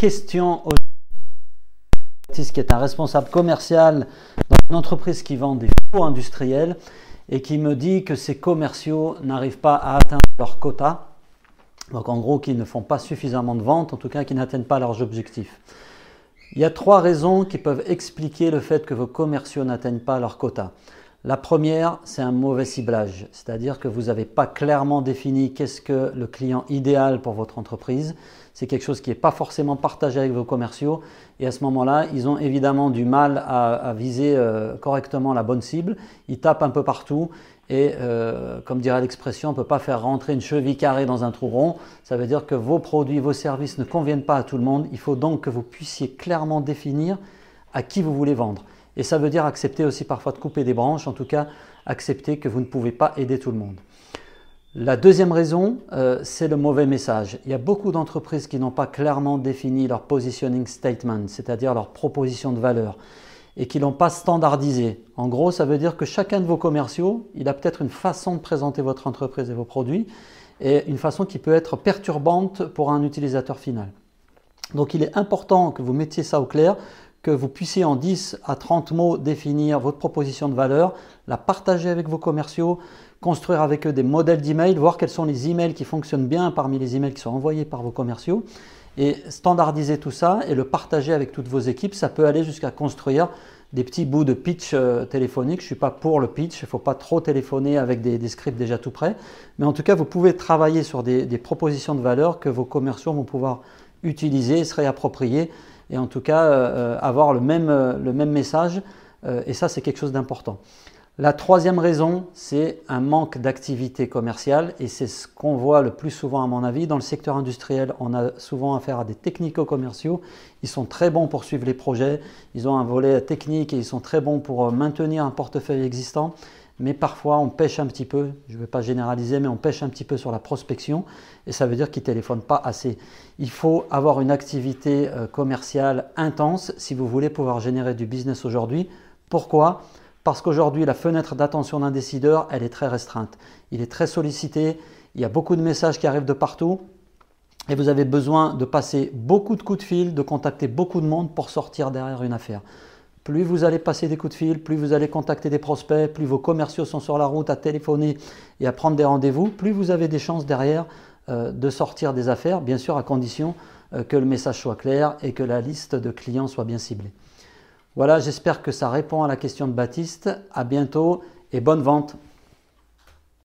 question Baptiste qui est un responsable commercial dans une entreprise qui vend des faux industriels et qui me dit que ces commerciaux n'arrivent pas à atteindre leur quota. Donc en gros, qu'ils ne font pas suffisamment de ventes, en tout cas qu'ils n'atteignent pas leurs objectifs. Il y a trois raisons qui peuvent expliquer le fait que vos commerciaux n'atteignent pas leur quota. La première, c'est un mauvais ciblage, c'est-à-dire que vous n'avez pas clairement défini qu'est-ce que le client idéal pour votre entreprise. C'est quelque chose qui n'est pas forcément partagé avec vos commerciaux et à ce moment-là, ils ont évidemment du mal à, viser euh, correctement la bonne cible. Ils tapent un peu partout et euh, comme dirait l'expression, on ne peut pas faire rentrer une cheville carrée dans un trou rond. Ça veut dire que vos produits, vos services ne conviennent pas à tout le monde. Il faut donc que vous puissiez clairement définir à qui vous voulez vendre. Et ça veut dire accepter aussi parfois de couper des branches, en tout cas accepter que vous ne pouvez pas aider tout le monde. La deuxième raison, euh, c'est le mauvais message. Il y a beaucoup d'entreprises qui n'ont pas clairement défini leur positioning statement, c'est-à-dire leur proposition de valeur, et qui l'ont pas standardisé. En gros, ça veut dire que chacun de vos commerciaux, il a peut-être une façon de présenter votre entreprise et vos produits, et une façon qui peut être perturbante pour un utilisateur final. Donc il est important que vous mettiez ça au clair, que vous puissiez en 10 à 30 mots définir votre proposition de valeur, la partager avec vos commerciaux, construire avec eux des modèles d'email, voir quels sont les emails qui fonctionnent bien parmi les emails qui sont envoyés par vos commerciaux et standardiser tout ça et le partager avec toutes vos équipes. Ça peut aller jusqu'à construire des petits bouts de pitch euh, téléphonique. Je ne suis pas pour le pitch, il ne faut pas trop téléphoner avec des, scripts déjà tout prêts. Mais en tout cas, vous pouvez travailler sur des, des propositions de valeur que vos commerciaux vont pouvoir utiliser, se réapproprier et en tout cas euh, euh, avoir le même, euh, le même message. et ça, c'est quelque chose d'important. La troisième raison, c'est un manque d'activité commerciale et c'est ce qu'on voit le plus souvent à mon avis. Dans le secteur industriel, on a souvent affaire à des technico-commerciaux. Ils sont très bons pour suivre les projets, ils ont un volet technique et ils sont très bons pour maintenir un portefeuille existant mais parfois on pêche un petit peu, je ne vais pas généraliser, mais on pêche un petit peu sur la prospection, et ça veut dire qu'ils ne téléphonent pas assez. Il faut avoir une activité euh, commerciale intense si vous voulez pouvoir générer du business aujourd'hui. Pourquoi? Parce qu'aujourd'hui, la fenêtre d'attention d'un décideur, elle est très restreinte. Il est très sollicité, il y a beaucoup de messages qui arrivent de partout, et vous avez besoin de passer beaucoup de coups de fil, de contacter beaucoup de monde pour sortir derrière une affaire. Plus vous allez passer des coups de fil, plus vous allez contacter des prospects, plus vos commerciaux sont sur la route à téléphoner et à prendre des rendez-vous, plus vous avez des chances derrière euh, de sortir des affaires, bien sûr à condition euh, que le message soit clair et que la liste de clients soit bien ciblée. Voilà, j'espère que ça répond à la question de Baptiste. À bientôt et bonne vente.